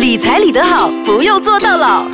理财理得好，不用做到老。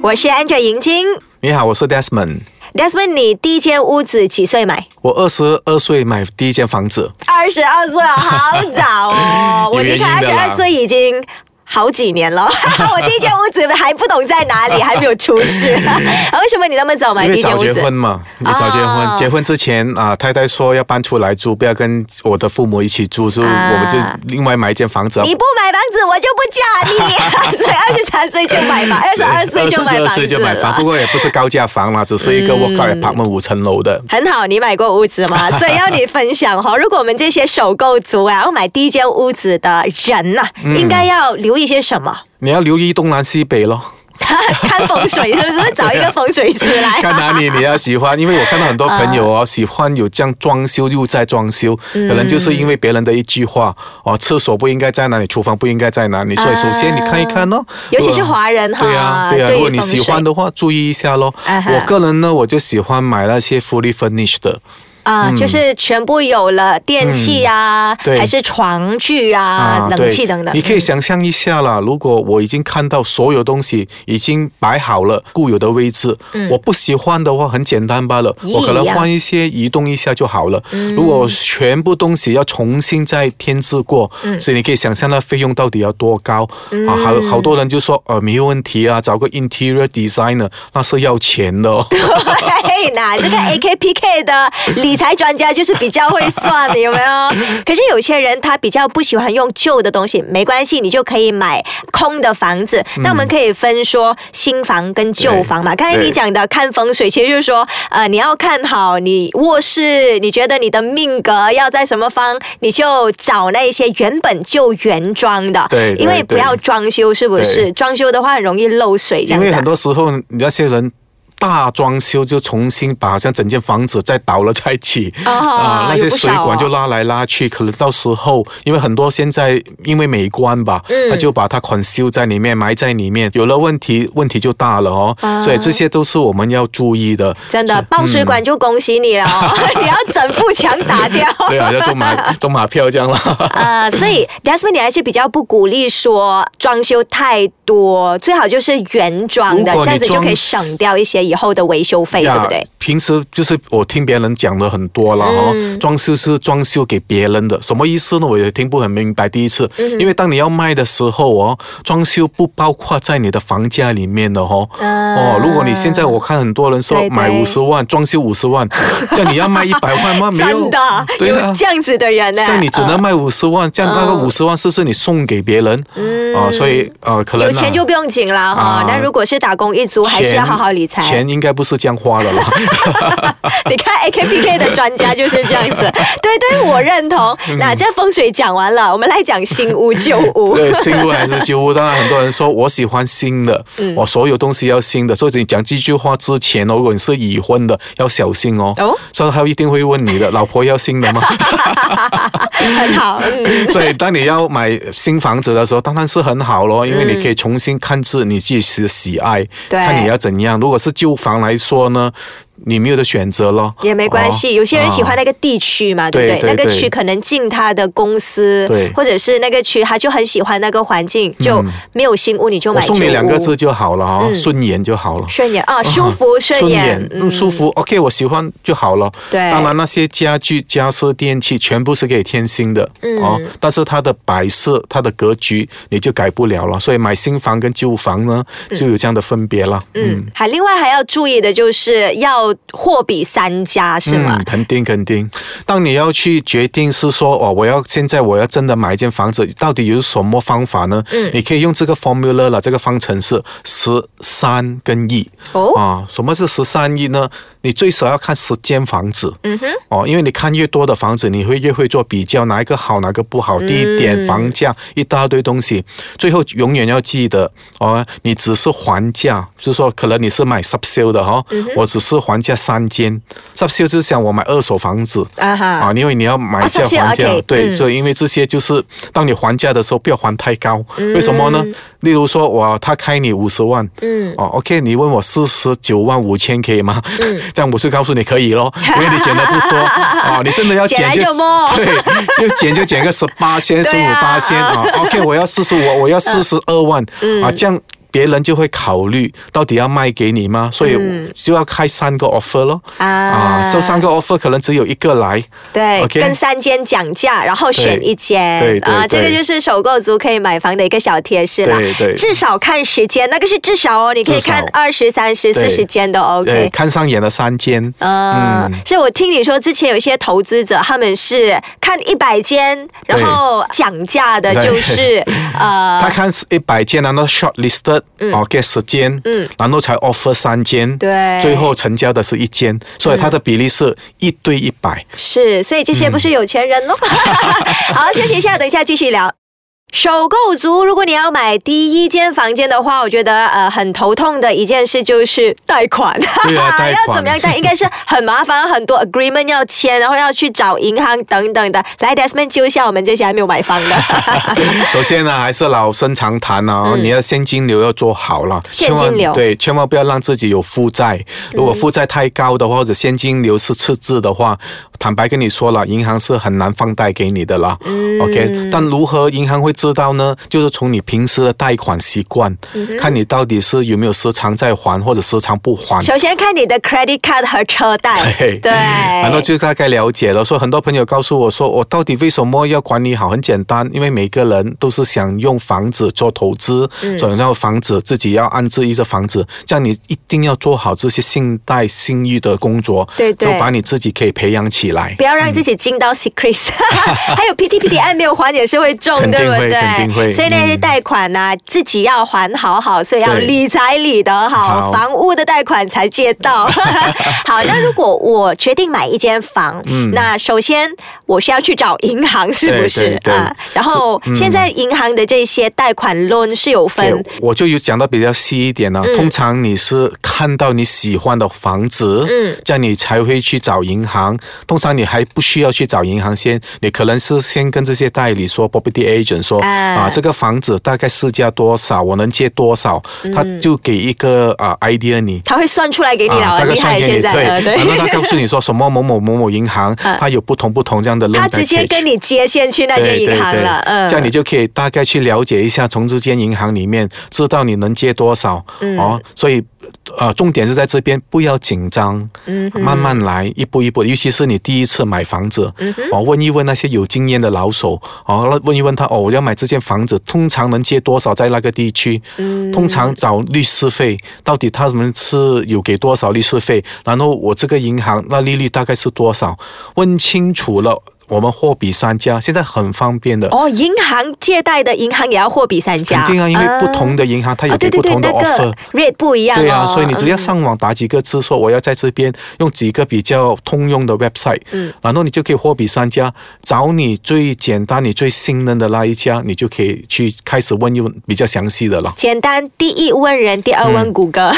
我是 Angel 银晶你好，我是 Desmond。，Desmond，你第一间屋子几岁买？我二十二岁买第一间房子，二十二岁，好早哦！我离开二十二岁已经。好几年了，我第一间屋子还不懂在哪里，还没有出世。啊为什么你那么早买第一间屋子？结婚嘛，你早结哦婚，结婚之前啊，太太说要搬出来住，不要跟我的父母一起住，所以啊我们就另外买一间房子。你不买房子，我就不嫁你。所以二十三岁就买房，二十二岁就买二房子岁就买房，不过也不是高价房啦，只是一个 workout apartment 五层楼的。很好，你买过屋子吗？所以要你分享哈。如果我们这些首购族啊，要买第一间屋子的人呐、嗯应该要留意些什么？你要留意东南西北咯，看风水 是不是？找一个风水师来。看哪里你要喜欢，因为我看到很多朋友哦，喜欢有这样装修又在装修，嗯可能就是因为别人的一句话哦，厕所不应该在哪里，厨房不应该在哪里，所以首先你看一看咯，尤其是华人哈，对呀、对呀、对如果你喜欢的话，注意一下咯。我个人呢，我就喜欢买那些 fully furnished 的，啊，就是全部有了电器啊，还是床具啊、冷气等等。你可以想象一下啦，如果我已经看到所有东西已经摆好了固有的位置，我不喜欢的话，很简单罢了，我可能换一些移动一下就好了。如果全部东西要重新再添置过，嗯。所以你可以想象那费用到底要多高、啊？好好多人就说呃没有问题啊，找个 interior designer 那是要钱的哦。对，那这个 AKPK 的理财专家就是比较会算的，有没有？可是有些人他比较不喜欢用旧的东西，没关系，你就可以买空的房子。那我们可以分说新房跟旧房嘛。刚才你讲的看风水，其实就是说，呃，你要看好你卧室，你觉得你的命格要在什么方，你就找那些原本就原装的，对。对。因为不要装修，是不是？装修的话很容易漏水。因为很多时候那些人。大装修就重新把好像整间房子再倒了再起哦啊，那些水管哦就拉来拉去，可能到时候因为很多现在因为美观吧，嗯他就把它款修在里面埋在里面，有了问题问题就大了哦，啊所以这些都是我们要注意的。真的爆水管就恭喜你了哦，你要整副墙打掉。对啊，要中马中马票这样了。啊、所以 Desmond 你还是比较不鼓励说装修太多，最好就是原装的，这样子就可以省掉一些以后的维修费，对不对？平时就是我听别人讲的很多了哈，嗯装修是装修给别人的，什么意思呢？我也听不很明白。第一次，嗯因为当你要卖的时候哦，装修不包括在你的房价里面的哦。啊哦，如果你现在我看很多人说买五十万，装修五十万，这样你要卖一百万吗？没有真，的对啊有这样子的人呢、这样你只能呃卖五十万，这样那个五十万是不是你送给别人？啊，所以呃，可能嗯有钱啊就不用紧了哈。啊那如果是打工一族，还是要好好理财。钱应该不是这样花的了。你看 AKPK 的专家就是这样子，对对，我认同。那这风水讲完了，我们来讲新屋旧屋。对，新屋还是旧屋？当然，很多人说我喜欢新的，嗯我所有东西要新的。所以你讲这句话之前哦，如果你是已婚的，要小心哦。哦所以他一定会问你的，老婆要新的吗？很好，嗯，所以当你要买新房子的时候，当然是很好咯，因为你可以重新看自你自己的喜爱，对看你要怎样。如果是旧旧房来说呢，你没有的选择了。也没关系。哦有些人喜欢啊那个地区嘛，对不对？那个区可能进他的公司，对或者是那个区他就很喜欢那个环境，就没有新屋你就买。送你两个字就好了哦，顺眼就好了。顺眼啊，舒服顺眼，嗯，舒服。OK，我喜欢就好了。对当然那些家具、家私、电器全部是可以添新的、嗯哦，但是它的摆设、它的格局你就改不了了。所以买新房跟旧房呢，就有这样的分别了。嗯，还另外还要注意的就是要货比三家，是吗？嗯，肯定肯定。当你要去决定是说哦，我要现在我要真的买一间房子，到底有什么方法呢？嗯，你可以用这个 formula 了，这个方程式十三跟一。哦啊，什么是十三亿呢？你最少要看十间房子。嗯哼，哦，因为你看越多的房子，你会越会做比较，哪一个好，哪个不好，地嗯点、房价一大堆东西，最后永远要记得哦，你只是还价，就是说可能你是买 sub sale 的哈、哦，嗯我只是还还价三间，sub 就是想我买二手房子。啊哈，啊，因为你要买啊价 subsidy，还价对，嗯所以因为这些就是当你还价的时候不要还太高，为什么呢？例如说我他开你五十万，嗯，哦，OK，你问我四十九万五千可以吗？这样我就告诉你可以咯，因为你减的不多啊，你真的要减 就摸对，要减就减个十八千、十五八千啊，OK，我要四十五，我要四十二万嗯啊，这样。别人就会考虑到底要卖给你吗？所以就要开三个 offer 咯。嗯啊啊，这三个 offer 可能只有一个来。对跟三间讲价，然后选一间，对对啊，这个就是首购族可以买房的一个小贴士啦。对对至少看时间，那个是至少哦，你可以看二十三十、四十间都，OK。看上眼的三间。嗯，所以我听你说之前有一些投资者，他们是看一百间，然后讲价的就是呃他看是一百间，然后 short listed，、OK 十间，嗯然后才 offer 三间，对最后成交的是一间，所以它的比例是一对一百。是，所以这些不是有钱人喽。好，休息一下，等一下继续聊。首购族，如果你要买第一间房间的话，我觉得呃很头痛的一件事就是贷款。对啊 贷款要怎么样贷？应该是很麻烦，很多 agreement 要签，然后要去找银行等等的。来，Desmond 揪一下我们这些还没有买房的。首先呢，还是老生常谈哦，你的现金流要做好了，嗯现金流对，千万不要让自己有负债。如果负债太高的话，或者现金流是赤字的话，坦白跟你说了，银行是很难放贷给你的啦。OK，但嗯如何银行会知道呢？就是从你平时的贷款习惯，嗯看你到底是有没有时常在还，或者时常不还。首先看你的 credit card 和车贷。对对，然后就大概了解了。说很多朋友告诉我说，我到底为什么要管理好？很简单，因为每个人都是想用房子做投资，嗯转让房子自己要安置一个房子，这样你一定要做好这些信贷信誉的工作，对对就把你自己可以培养起来。不要让自己进到 secret，还有 PT PT 没有还也是会中，肯定会对不对？肯定会所以那些嗯。贷款呢、自己要还好好，所以要理财理得好，好。房屋的贷款才借到。好，那如果我决定买一间房，那首先我是要去找银行，是不是？啊？然后现在银行的这些贷款 loan 是有分？对，我就有讲到比较细一点呢、通常你是看到你喜欢的房子，嗯。这样你才会去找银行。通常你还不需要去找银行先，你可能是先跟这些代理说，property agent 说啊。啊这个房子大概市价多少，我能借多少，他就给一个啊 idea 你。他会算出来给你了，啊，大概算给你，对，呃 然后他告诉你说什么某某某某银行，嗯。它有不同不同这样的 loan 他直接跟你接线去那间银行了，嗯，这样你就可以大概去了解一下，从这间银行里面知道你能借多少、嗯哦。所以呃，重点是在这边，不要紧张，嗯慢慢来，一步一步。尤其是你第一次买房子，嗯哦，问一问那些有经验的老手，哦，问一问他，哦，我要买这间房子，通常能借多少在那个地区？嗯通常找律师费，到底他们是有给多少律师费？然后我这个银行那利率大概是多少？问清楚了。我们货比三家，现在很方便的。哦，银行借贷的银行也要货比三家，肯定啊，因为不同的银行它有不同的。个 rate 不一样、哦。对啊，所以你只要嗯上网打几个字，说我要在这边用几个比较通用的 website，嗯然后你就可以货比三家，找你最简单、你最信任的那一家，你就可以去开始问一问比较详细的了。简单，第一问人，第二问谷歌，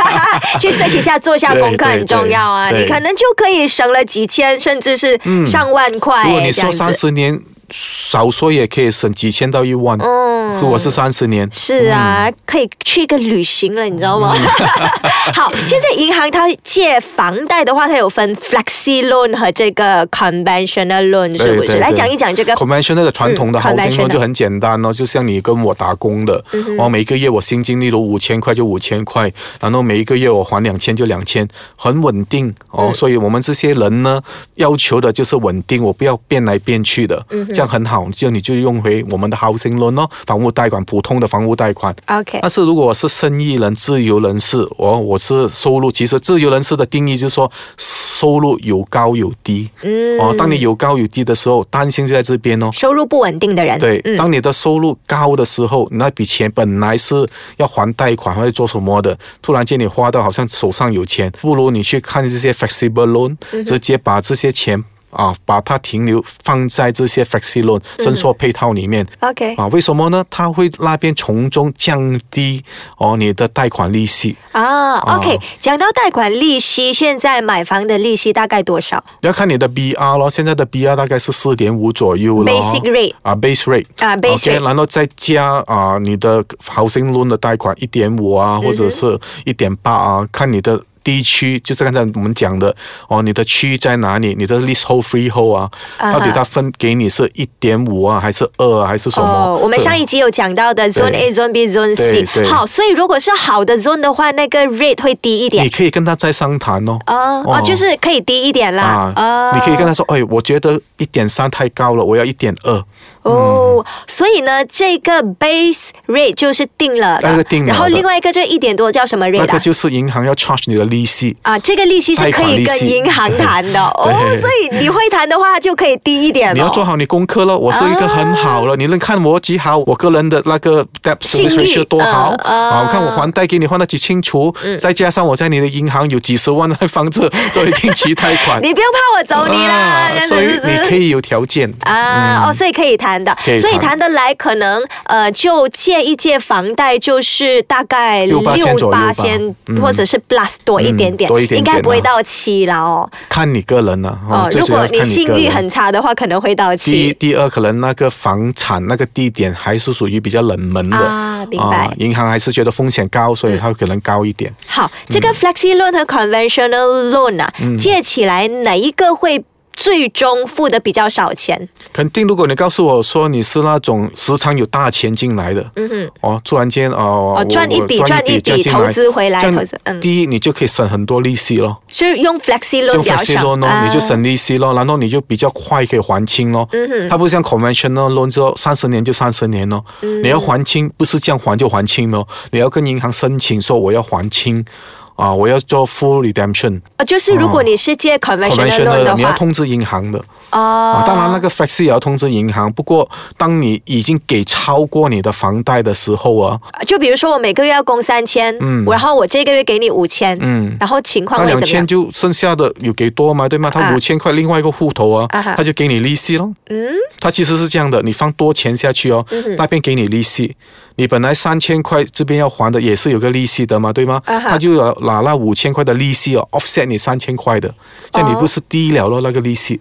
去 search 一下，做一下功课很重要啊。你可能就可以省了几千，甚至是上万块、如果你说三十年，少说也可以省几千到一万。嗯如果是三十年，是啊，可以去一个旅行了，你知道吗？好，现在银行它借房贷的话，它有分 flexi loan 和这个 conventional loan，是不是？来讲一讲这个 convention 那个传统的嗯 housing conventional loan 就很简单哦，就像你跟我打工的，嗯我每个月我薪金例如五千块就五千块，然后每一个月我还两千就两千，很稳定哦。嗯所以我们这些人呢，要求的就是稳定，我不要变来变去的，嗯这样很好。就你就用回我们的 housing loan 哦，房屋贷款，普通的房屋贷款。OK，但是如果我是生意人、自由人士，我我是收入，其实自由人士的定义就是说收入有高有低。嗯哦，当你有高有低的时候，担心就在这边哦。收入不稳定的人，对，嗯当你的收入高的时候，那笔钱本来是要还贷款或者做什么的，突然间你花到好像手上有钱，不如你去看这些 flexible loan，、直嗯接把这些钱啊，把它停留放在这些 flexi loan 伸缩配套里面。OK 啊，为什么呢？它会那边从中降低哦你的贷款利息。啊，OK，哦讲到贷款利息，现在买房的利息大概多少要看你的 BR 咯，现在的 BR 大概是四点五左右了。？Basic rate 啊，base rate 啊，base OK，rate 然后再加啊你的 housing loan 的贷款一点五嗯啊，或者是一点八啊，看你的。地区就是刚才我们讲的哦，你的区域在哪里？你的 leasehold freehold 啊啊哈到底它分给你是一点五啊，还是二啊，还是什么？哦，我们上一集有讲到的 Zone A、Zone B、Zone C 好，所以如果是好的 Zone 的话，那个 rate 会低一点你。可以跟他再商谈哦。哦哦，就是可以低一点啦。啊，你可以跟他说，哎，我觉得一点三太高了，我要一点二。哦，所以呢，这个 base rate 就是定了的，那个定了的。然后另外一个就一点多叫什么 rate 啊？那个就是银行要 charge 你的利息。啊，这个利息是可以跟银行谈的。哦，对所以你会谈的话就可以低一点哦。你要做好你功课了，我是一个很好了，你能看我几好，我个人的那个 debt 信 service 誉 ratio 多好。嗯嗯啊！我看我还贷给你还得几清楚，再加上我在你的银行有几十万的房子做定期贷款，你不用怕我走你啦，啊这样所以是不你可以有条件。啊、哦，所以可以谈所以谈得来，可能呃，就借一借房贷，就是大概6%左右吧。八千，或者是 plus 多一点点，嗯多一点点应该不会啊到七了哦。看你个人了哦，如果你你信誉很差的话，可能会到第一，七。第二，可能那个房产那个地点还是属于比较冷门的。啊明白。嗯银行还是觉得风险高，所以它可能高一点。好，这个 flexi loan 和 conventional loan 啊，嗯。借起来哪一个会最终付的比较少钱？肯定，如果你告诉我说你是那种时常有大钱进来的，嗯哼，哦，突然间哦，我赚一笔赚一笔这样进来投资回来嗯。第一你就可以省很多利息咯，是用 flexi loan 用 flexi loan 咯，啊你就省利息咯，然后你就比较快可以还清咯。嗯哼。它不像 conventional loan 就三十年就三十年咯，嗯。你要还清不是这样还就还清咯，你要跟银行申请说我要还清。啊，我要做 full redemption，啊，就是如果你是借 conventional loan 的话，你要通知银行的。哦啊，当然那个 flexi 也要通知银行，不过当你已经给超过你的房贷的时候啊，就比如说我每个月要供三千，嗯然后我这个月给你五千，嗯然后情况那两千？就剩下的有给多嘛，对吗？啊他五千块另外一个户头啊，啊他就给你利息咯。嗯，他其实是这样的，你放多钱下去哦，那边给你利息。你本来三千块这边要还的也是有个利息的嘛，对吗？他就要拿那五千块的利息哦，offset 你三千块的，这样你哦不是低了了那个利息。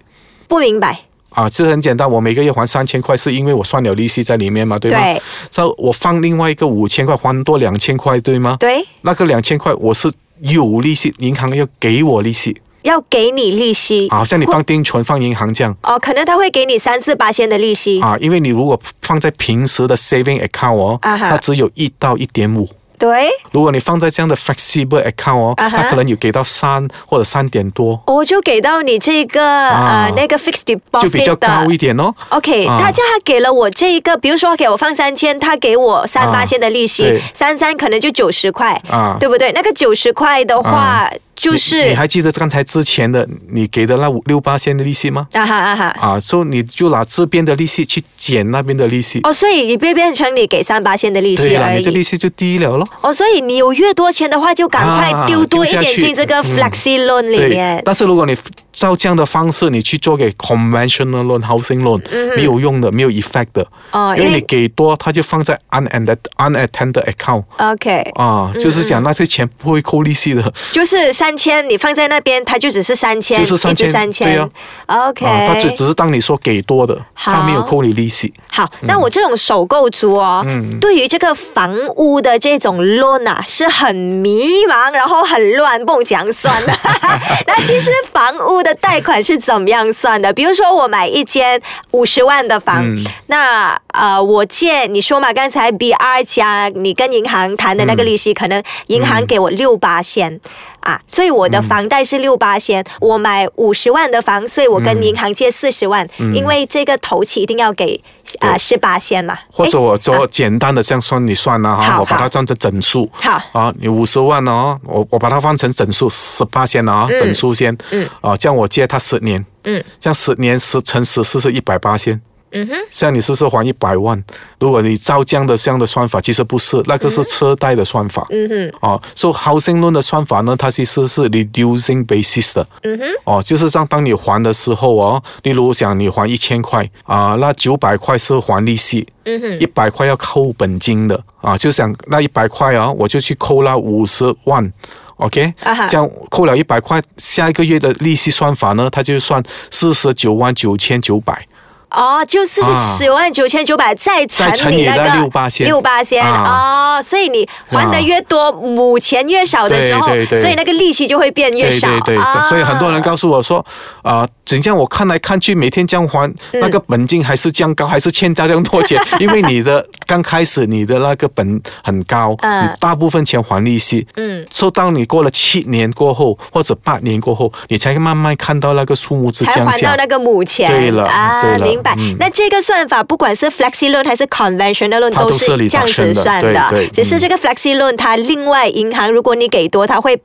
不明白，啊，这很简单，我每个月还三千块，是因为我算了利息在里面嘛，对吗？对。所以我放另外一个五千块，还多两千块，对吗？对，那个两千块我是有利息，银行要给我利息，要给你利息，啊，像你放定存放银行这样。哦，可能他会给你三四八千的利息，啊，因为你如果放在平时的 saving account 哦，啊它只有一到一点五。对。如果你放在这样的 flexible account 哦，它可能有给到三或者三点多，我就给到你这个、啊。呃那个 fixed deposit 就比较高一点哦。OK，、啊。他叫他给了我这一个，比如说给我放三千，他给我三啊八千的利息对，三三可能就九十块，啊。对不对？那个九十块的话，就是你还记得刚才之前的你给的那五六八千的利息吗？啊哈啊哈。啊，所以你就拿这边的利息去减那边的利息。哦，所以你变变成你给三八千的利息对了，你这利息就低了咯。哦，所以你有越多钱的话，就赶快啊丢多一点进这个嗯 flexi loan 里对面，。但是如果你照这样的方式，你去做给 conventional loan、housing loan，、没有用的，没有 effect 的。因为你给多，它就放在 unattended unattended account。OK，啊，就是讲那些钱不会扣利息的，就是三千，你放在那边，它就只是三千，就是3000一直三千。对呀 OK，、啊，它只只是当你说给多的，好它没有扣你利息。好，那我这种首购族哦，嗯对于这个房屋的这种 loan 啊，是很迷茫，然后很乱，不讲算的。那其实房屋的贷款是怎么样算的？比如说我买一间五十万的房，嗯那呃，我借你说嘛，刚才 BR 加你跟银行谈的那个利息，可能银行给我六八仙。啊，所以我的房贷是六八千，我买五十万的房，所以我跟银行借四十万，因为这个头期一定要给啊十八千嘛。或者我做简单的这样算你算了哈，我把它算成整数。好啊，你五十万哦，我我把它换成整数十八先啊，嗯整数先。嗯。啊，这样我借他十年，嗯，这样十年十乘十四是一百八先。嗯哼，像你是不是还一百万？如果你照这样的这样的算法，其实不是，那个是车贷的算法。嗯哼，哦，所以 housing loan 的算法呢，它其实是 reducing basis 的。嗯哼，哦，就是像当你还的时候哦，例如讲你还一千块啊，那九百块是还利息，嗯哼，一百块要扣本金的啊，就想那一百块啊，我就去扣那五十万。OK，这样扣了一百块，下一个月的利息算法呢，它就算四十九万九千九百。哦，就四十九万九千九百，再乘以那个六八千。六八仙啊。哦，所以你还的越多，母钱越少的时候，对对对。所以那个利息就会变越对少。对对，啊。所以很多人告诉我说，啊、怎样我看来看去，每天这样还，嗯那个本金还是这样高，还是欠他这样多钱，因为你的刚开始你的那个本很高，嗯。你大部分钱还利息，嗯，so 当你过了七年过后或者八年过后，你才慢慢看到那个数目字才降下。还到那个母钱。对了啊，对了明白。嗯那这个算法，不管是 flexi loan 还是 conventional loan，都是是这样子算的。对对只是这个 flexi loan，它另外银行如果你给多，它会。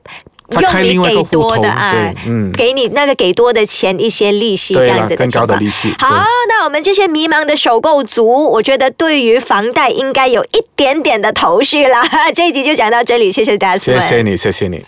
它用你开另外一个给多户头的啊对，嗯给你那个给多的钱一些利息，这样子的好，那我们这些迷茫的首购族，我觉得对于房贷应该有一点点的头绪啦。这一集就讲到这里，谢谢 Jasmine。谢谢你，谢谢你。